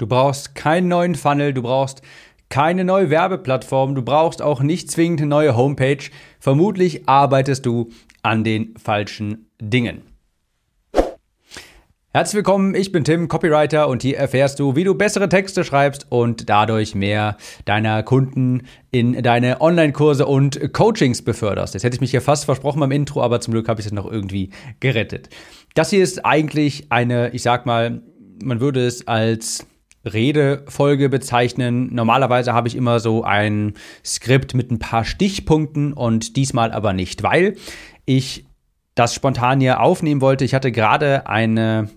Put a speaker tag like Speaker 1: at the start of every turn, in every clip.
Speaker 1: Du brauchst keinen neuen Funnel, du brauchst keine neue Werbeplattform, du brauchst auch nicht zwingend eine neue Homepage. Vermutlich arbeitest du an den falschen Dingen. Herzlich willkommen, ich bin Tim, Copywriter und hier erfährst du, wie du bessere Texte schreibst und dadurch mehr deiner Kunden in deine Online-Kurse und Coachings beförderst. Jetzt hätte ich mich hier fast versprochen beim Intro, aber zum Glück habe ich es noch irgendwie gerettet. Das hier ist eigentlich eine, ich sag mal, man würde es als Redefolge bezeichnen. Normalerweise habe ich immer so ein Skript mit ein paar Stichpunkten und diesmal aber nicht, weil ich das spontan hier aufnehmen wollte. Ich hatte gerade eine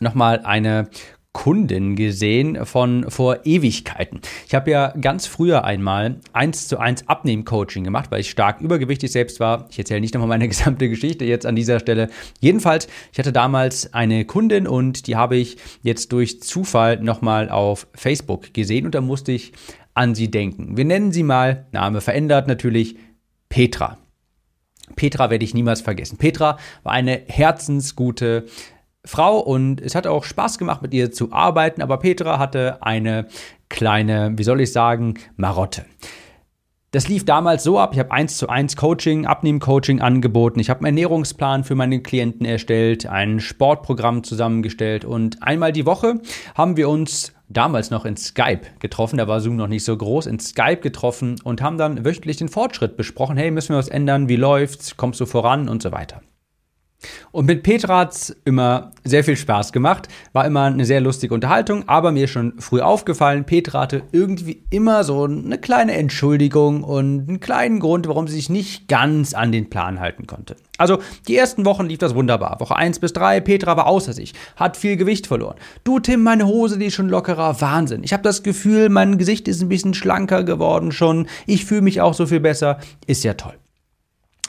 Speaker 1: nochmal eine Kundin gesehen von vor Ewigkeiten. Ich habe ja ganz früher einmal eins zu eins Abnehmen-Coaching gemacht, weil ich stark übergewichtig selbst war. Ich erzähle nicht nochmal meine gesamte Geschichte jetzt an dieser Stelle. Jedenfalls, ich hatte damals eine Kundin und die habe ich jetzt durch Zufall nochmal auf Facebook gesehen und da musste ich an sie denken. Wir nennen sie mal, Name verändert natürlich, Petra. Petra werde ich niemals vergessen. Petra war eine herzensgute Frau und es hat auch Spaß gemacht, mit ihr zu arbeiten, aber Petra hatte eine kleine, wie soll ich sagen, Marotte. Das lief damals so ab, ich habe eins zu eins Coaching, Abnehmen-Coaching angeboten, ich habe einen Ernährungsplan für meine Klienten erstellt, ein Sportprogramm zusammengestellt und einmal die Woche haben wir uns damals noch in Skype getroffen, da war Zoom noch nicht so groß, in Skype getroffen und haben dann wöchentlich den Fortschritt besprochen, hey, müssen wir was ändern, wie läuft's, kommst du voran? Und so weiter. Und mit Petra hat es immer sehr viel Spaß gemacht, war immer eine sehr lustige Unterhaltung, aber mir schon früh aufgefallen, Petra hatte irgendwie immer so eine kleine Entschuldigung und einen kleinen Grund, warum sie sich nicht ganz an den Plan halten konnte. Also die ersten Wochen lief das wunderbar. Woche 1 bis 3, Petra war außer sich, hat viel Gewicht verloren. Du Tim, meine Hose, die ist schon lockerer, Wahnsinn. Ich habe das Gefühl, mein Gesicht ist ein bisschen schlanker geworden schon, ich fühle mich auch so viel besser, ist ja toll.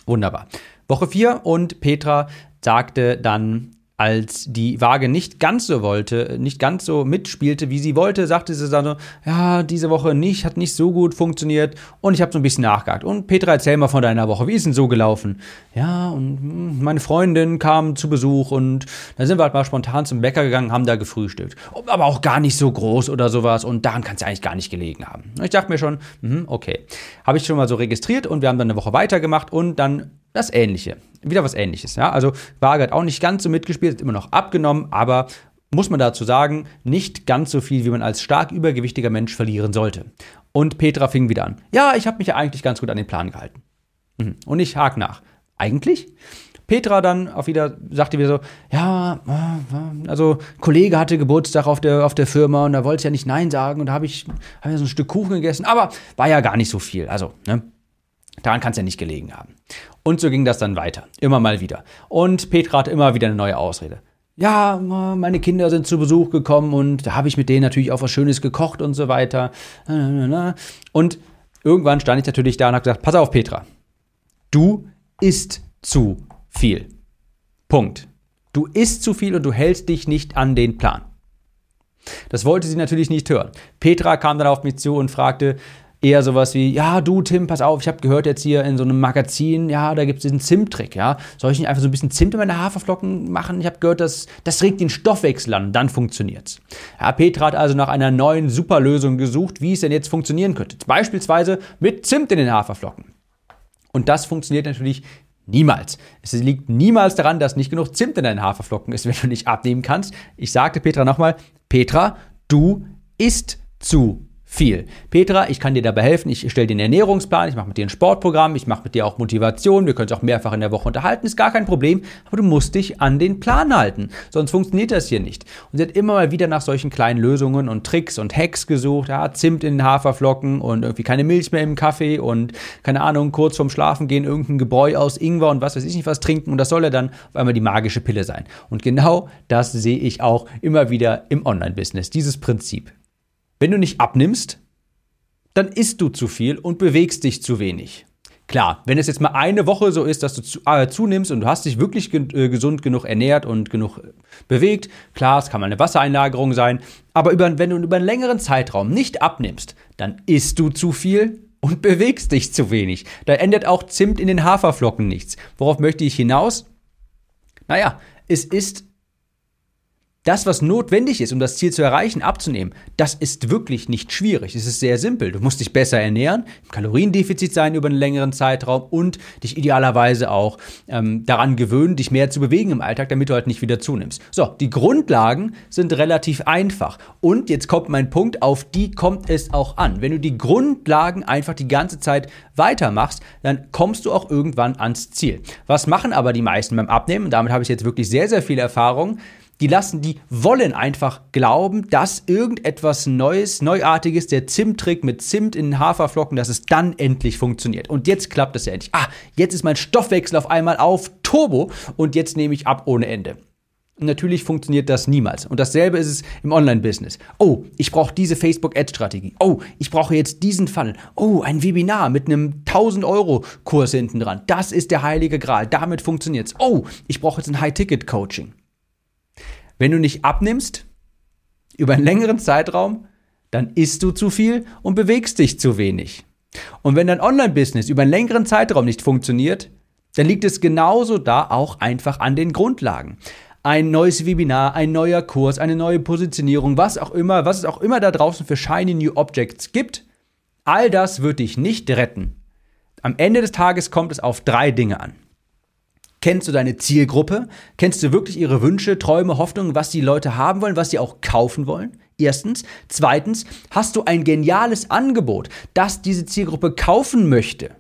Speaker 1: Wunderbar. Woche 4 und Petra sagte dann, als die Waage nicht ganz so wollte, nicht ganz so mitspielte, wie sie wollte, sagte sie dann so, ja, diese Woche nicht, hat nicht so gut funktioniert und ich habe so ein bisschen nachgehakt. Und Petra, erzähl mal von deiner Woche, wie ist denn so gelaufen? Ja, und meine Freundin kam zu Besuch und dann sind wir halt mal spontan zum Bäcker gegangen, haben da gefrühstückt. Aber auch gar nicht so groß oder sowas und daran kann es eigentlich gar nicht gelegen haben. Ich dachte mir schon, hm, okay, habe ich schon mal so registriert und wir haben dann eine Woche weitergemacht und dann das Ähnliche. Wieder was Ähnliches. Ja? Also Waage hat auch nicht ganz so mitgespielt, hat immer noch abgenommen, aber muss man dazu sagen, nicht ganz so viel, wie man als stark übergewichtiger Mensch verlieren sollte. Und Petra fing wieder an. Ja, ich habe mich ja eigentlich ganz gut an den Plan gehalten. Mhm. Und ich hake nach. Eigentlich? Petra dann auch wieder sagte wieder so, ja, also Kollege hatte Geburtstag auf der, auf der Firma und da wollte ich ja nicht Nein sagen und da habe ich, hab ich so ein Stück Kuchen gegessen, aber war ja gar nicht so viel. Also, ne, Daran kann es ja nicht gelegen haben. Und so ging das dann weiter, immer mal wieder. Und Petra hat immer wieder eine neue Ausrede. Ja, meine Kinder sind zu Besuch gekommen und da habe ich mit denen natürlich auch was Schönes gekocht und so weiter. Und irgendwann stand ich natürlich da und habe gesagt, pass auf Petra, du isst zu viel. Punkt. Du isst zu viel und du hältst dich nicht an den Plan. Das wollte sie natürlich nicht hören. Petra kam dann auf mich zu und fragte, eher sowas wie, ja, du Tim, pass auf, ich habe gehört jetzt hier in so einem Magazin, ja, da gibt es diesen Zimttrick, ja. Soll ich nicht einfach so ein bisschen Zimt in meine Haferflocken machen? Ich habe gehört, das, das regt den Stoffwechsel an, dann funktioniert's. Ja, Petra hat also nach einer neuen Superlösung gesucht, wie es denn jetzt funktionieren könnte. Beispielsweise mit Zimt in den Haferflocken. Und das funktioniert natürlich Niemals. Es liegt niemals daran, dass nicht genug Zimt in deinen Haferflocken ist, wenn du nicht abnehmen kannst. Ich sagte Petra nochmal, Petra, du isst zu viel. Petra, ich kann dir dabei helfen. Ich stelle dir einen Ernährungsplan, ich mache mit dir ein Sportprogramm, ich mache mit dir auch Motivation. Wir können uns auch mehrfach in der Woche unterhalten, ist gar kein Problem. Aber du musst dich an den Plan halten, sonst funktioniert das hier nicht. Und sie hat immer mal wieder nach solchen kleinen Lösungen und Tricks und Hacks gesucht. Ja, Zimt in den Haferflocken und irgendwie keine Milch mehr im Kaffee und keine Ahnung, kurz vorm Schlafen gehen irgendein Gebräu aus Ingwer und was weiß ich nicht was trinken. Und das soll ja dann auf einmal die magische Pille sein. Und genau das sehe ich auch immer wieder im Online-Business, dieses Prinzip. Wenn du nicht abnimmst, dann isst du zu viel und bewegst dich zu wenig. Klar, wenn es jetzt mal eine Woche so ist, dass du zu, äh, zunimmst und du hast dich wirklich ge äh, gesund genug ernährt und genug äh, bewegt, klar, es kann mal eine Wassereinlagerung sein, aber über, wenn du über einen längeren Zeitraum nicht abnimmst, dann isst du zu viel und bewegst dich zu wenig. Da ändert auch Zimt in den Haferflocken nichts. Worauf möchte ich hinaus? Naja, es ist Das, was notwendig ist, um das Ziel zu erreichen, abzunehmen, das ist wirklich nicht schwierig. Es ist sehr simpel. Du musst dich besser ernähren, im Kaloriendefizit sein über einen längeren Zeitraum und dich idealerweise auch ähm, daran gewöhnen, dich mehr zu bewegen im Alltag, damit du halt nicht wieder zunimmst. So, die Grundlagen sind relativ einfach. Und jetzt kommt mein Punkt, auf die kommt es auch an. Wenn du die Grundlagen einfach die ganze Zeit weitermachst, dann kommst du auch irgendwann ans Ziel. Was machen aber die meisten beim Abnehmen? Und damit habe ich jetzt wirklich sehr, sehr viel Erfahrung die lassen, die wollen einfach glauben, dass irgendetwas Neues, Neuartiges, der Zimttrick mit Zimt in den Haferflocken, dass es dann endlich funktioniert. Und jetzt klappt es ja endlich. Ah, jetzt ist mein Stoffwechsel auf einmal auf Turbo und jetzt nehme ich ab ohne Ende. Natürlich funktioniert das niemals. Und dasselbe ist es im Online-Business. Oh, ich brauche diese Facebook-Ad-Strategie. Oh, ich brauche jetzt diesen Funnel. Oh, ein Webinar mit einem 1000-Euro-Kurs hinten dran. Das ist der heilige Gral. Damit funktioniert es. Oh, ich brauche jetzt ein High-Ticket-Coaching. Wenn du nicht abnimmst, über einen längeren Zeitraum, dann isst du zu viel und bewegst dich zu wenig. Und wenn dein Online-Business über einen längeren Zeitraum nicht funktioniert, dann liegt es genauso da auch einfach an den Grundlagen. Ein neues Webinar, ein neuer Kurs, eine neue Positionierung, was auch immer, was es auch immer da draußen für shiny new objects gibt, all das wird dich nicht retten. Am Ende des Tages kommt es auf drei Dinge an. Kennst du deine Zielgruppe? Kennst du wirklich ihre Wünsche, Träume, Hoffnungen, was die Leute haben wollen, was sie auch kaufen wollen? Erstens. Zweitens, hast du ein geniales Angebot, das diese Zielgruppe kaufen möchte?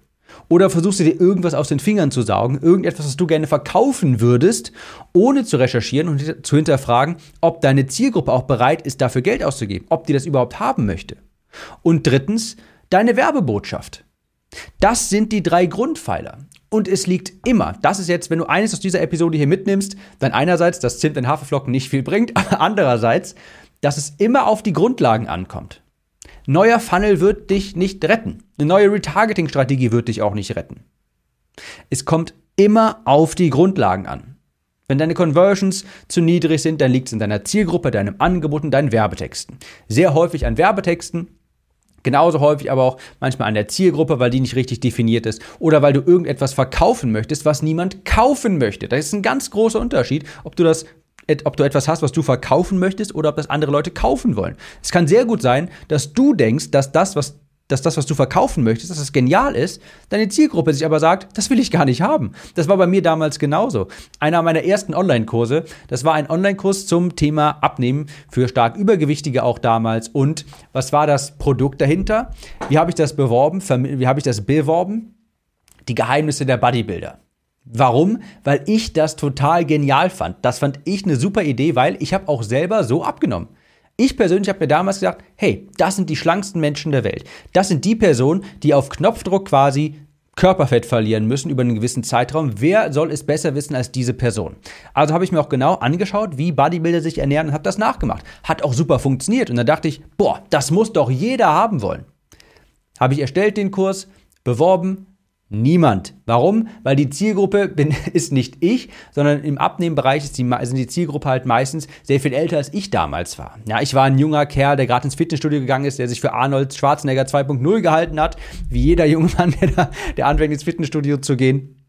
Speaker 1: Oder versuchst du dir irgendwas aus den Fingern zu saugen, irgendetwas, was du gerne verkaufen würdest, ohne zu recherchieren und zu hinterfragen, ob deine Zielgruppe auch bereit ist, dafür Geld auszugeben, ob die das überhaupt haben möchte. Und drittens, deine Werbebotschaft. Das sind die drei Grundpfeiler. Und es liegt immer, das ist jetzt, wenn du eines aus dieser Episode hier mitnimmst, dann einerseits, dass Zimt in Haferflocken nicht viel bringt, aber andererseits, dass es immer auf die Grundlagen ankommt. Neuer Funnel wird dich nicht retten. Eine neue Retargeting-Strategie wird dich auch nicht retten. Es kommt immer auf die Grundlagen an. Wenn deine Conversions zu niedrig sind, dann liegt es in deiner Zielgruppe, deinem Angebot und deinen Werbetexten. Sehr häufig an Werbetexten, Genauso häufig aber auch manchmal an der Zielgruppe, weil die nicht richtig definiert ist oder weil du irgendetwas verkaufen möchtest, was niemand kaufen möchte. Das ist ein ganz großer Unterschied, ob du das ob du etwas hast, was du verkaufen möchtest oder ob das andere Leute kaufen wollen. Es kann sehr gut sein, dass du denkst, dass das, was dass das, was du verkaufen möchtest, dass das genial ist, deine Zielgruppe sich aber sagt, das will ich gar nicht haben. Das war bei mir damals genauso. Einer meiner ersten Online-Kurse, das war ein Online-Kurs zum Thema Abnehmen für stark Übergewichtige auch damals. Und was war das Produkt dahinter? Wie habe ich das beworben? Wie habe ich das beworben? Die Geheimnisse der Bodybuilder. Warum? Weil ich das total genial fand. Das fand ich eine super Idee, weil ich habe auch selber so abgenommen. Ich persönlich habe mir damals gesagt, hey, das sind die schlanksten Menschen der Welt. Das sind die Personen, die auf Knopfdruck quasi Körperfett verlieren müssen über einen gewissen Zeitraum. Wer soll es besser wissen als diese Person? Also habe ich mir auch genau angeschaut, wie Bodybuilder sich ernähren und habe das nachgemacht. Hat auch super funktioniert. Und dann dachte ich, boah, das muss doch jeder haben wollen. Habe ich erstellt den Kurs, beworben, Niemand. Warum? Weil die Zielgruppe bin, ist nicht ich, sondern im Abnehmenbereich ist die, sind die Zielgruppe halt meistens sehr viel älter als ich damals war. Ja, ich war ein junger Kerl, der gerade ins Fitnessstudio gegangen ist, der sich für Arnold Schwarzenegger 2.0 gehalten hat, wie jeder junge Mann, der, da, der anfängt ins Fitnessstudio zu gehen.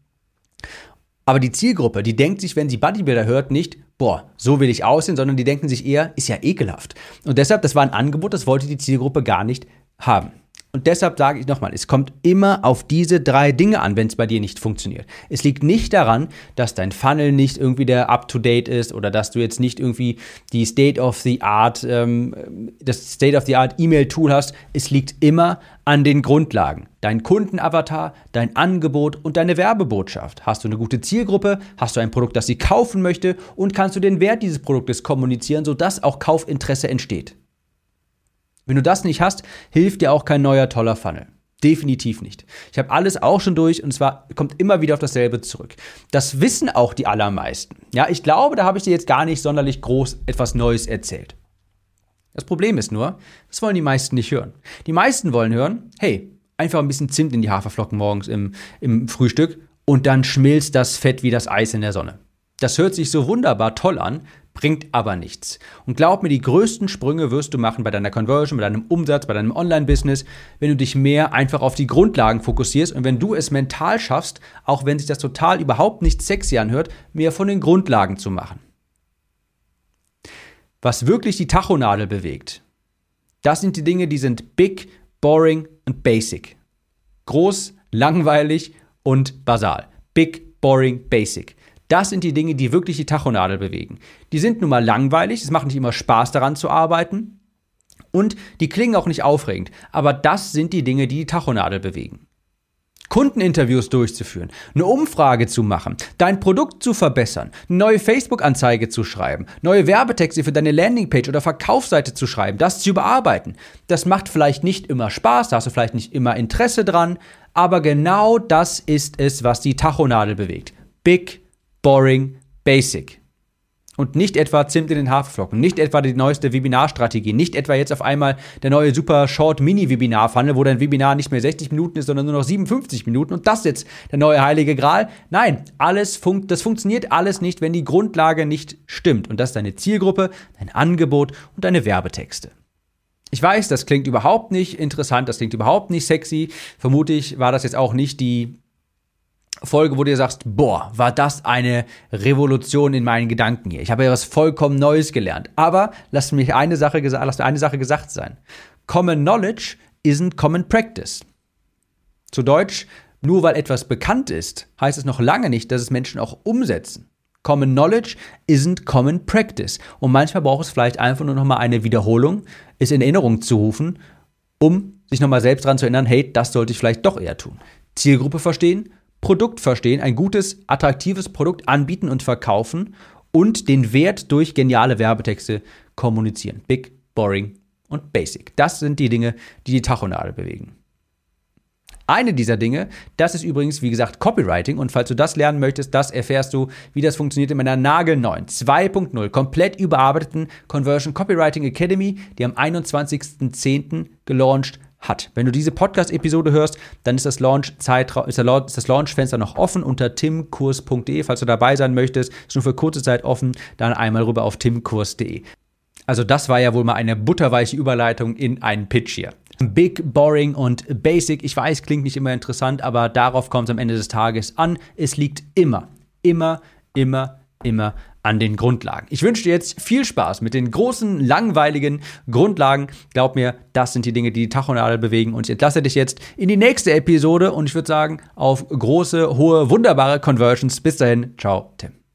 Speaker 1: Aber die Zielgruppe, die denkt sich, wenn sie Bodybuilder hört, nicht, boah, so will ich aussehen, sondern die denken sich eher, ist ja ekelhaft. Und deshalb, das war ein Angebot, das wollte die Zielgruppe gar nicht haben. Und deshalb sage ich nochmal, es kommt immer auf diese drei Dinge an, wenn es bei dir nicht funktioniert. Es liegt nicht daran, dass dein Funnel nicht irgendwie der Up-to-Date ist oder dass du jetzt nicht irgendwie die State-of-the-Art, ähm, das State-of-the-Art E-Mail-Tool hast. Es liegt immer an den Grundlagen. Dein Kundenavatar, dein Angebot und deine Werbebotschaft. Hast du eine gute Zielgruppe? Hast du ein Produkt, das sie kaufen möchte? Und kannst du den Wert dieses Produktes kommunizieren, sodass auch Kaufinteresse entsteht? Wenn du das nicht hast, hilft dir auch kein neuer toller Funnel. Definitiv nicht. Ich habe alles auch schon durch und zwar kommt immer wieder auf dasselbe zurück. Das wissen auch die allermeisten. Ja, ich glaube, da habe ich dir jetzt gar nicht sonderlich groß etwas Neues erzählt. Das Problem ist nur, das wollen die meisten nicht hören. Die meisten wollen hören, hey, einfach ein bisschen Zimt in die Haferflocken morgens im, im Frühstück und dann schmilzt das Fett wie das Eis in der Sonne. Das hört sich so wunderbar toll an, bringt aber nichts. Und glaub mir, die größten Sprünge wirst du machen bei deiner Conversion, bei deinem Umsatz, bei deinem Online-Business, wenn du dich mehr einfach auf die Grundlagen fokussierst und wenn du es mental schaffst, auch wenn sich das total überhaupt nicht sexy anhört, mehr von den Grundlagen zu machen. was wirklich die Tachonadel bewegt, das sind die Dinge, die sind big, boring und basic. Groß, langweilig und basal. Big, boring, basic. Das sind die Dinge, die wirklich die Tachonadel bewegen. Die sind nun mal langweilig, es macht nicht immer Spaß daran zu arbeiten und die klingen auch nicht aufregend. Aber das sind die Dinge, die die Tachonadel bewegen. Kundeninterviews durchzuführen, eine Umfrage zu machen, dein Produkt zu verbessern, eine neue Facebook-Anzeige zu schreiben, neue Werbetexte für deine Landingpage oder Verkaufsseite zu schreiben, das zu überarbeiten. Das macht vielleicht nicht immer Spaß, da hast du vielleicht nicht immer Interesse dran, aber genau das ist es, was die Tachonadel bewegt. Big, boring, basic. Und nicht etwa Zimt in den Haferflocken, nicht etwa die neueste Webinarstrategie, nicht etwa jetzt auf einmal der neue super Short Mini-Webinar-Funnel, wo dein Webinar nicht mehr 60 Minuten ist, sondern nur noch 57 Minuten und das jetzt der neue heilige Gral. Nein, alles funkt, das funktioniert alles nicht, wenn die Grundlage nicht stimmt. Und das ist deine Zielgruppe, dein Angebot und deine Werbetexte. Ich weiß, das klingt überhaupt nicht interessant, das klingt überhaupt nicht sexy. Vermutlich war das jetzt auch nicht die Folge, wo du dir sagst, boah, war das eine Revolution in meinen Gedanken hier. Ich habe ja was vollkommen Neues gelernt. Aber lass mich eine Sache, lass mir eine Sache gesagt sein. Common Knowledge isn't Common Practice. Zu Deutsch, nur weil etwas bekannt ist, heißt es noch lange nicht, dass es Menschen auch umsetzen. Common Knowledge isn't Common Practice. Und manchmal braucht es vielleicht einfach nur noch mal eine Wiederholung, es in Erinnerung zu rufen, um sich noch mal selbst daran zu erinnern, hey, das sollte ich vielleicht doch eher tun. Zielgruppe verstehen, Produkt verstehen, ein gutes, attraktives Produkt anbieten und verkaufen und den Wert durch geniale Werbetexte kommunizieren. Big, boring und basic. Das sind die Dinge, die die Tachonadel bewegen. Eine dieser Dinge, das ist übrigens, wie gesagt, Copywriting. Und falls du das lernen möchtest, das erfährst du, wie das funktioniert in meiner nagelneuen 2.0 komplett überarbeiteten Conversion Copywriting Academy, die am 21.10. gelauncht hat. Wenn du diese Podcast-Episode hörst, dann ist das Launch-Fenster noch offen unter timkurs.de. Falls du dabei sein möchtest, ist nur für kurze Zeit offen, dann einmal rüber auf timkurs.de. Also das war ja wohl mal eine butterweiche Überleitung in einen Pitch hier. Big, boring und basic. Ich weiß, klingt nicht immer interessant, aber darauf kommt es am Ende des Tages an. Es liegt immer, immer, immer, immer an den Grundlagen. Ich wünsche dir jetzt viel Spaß mit den großen, langweiligen Grundlagen. Glaub mir, das sind die Dinge, die die Tachonadel bewegen. Und ich entlasse dich jetzt in die nächste Episode und ich würde sagen, auf große, hohe, wunderbare Conversions. Bis dahin, ciao, Tim.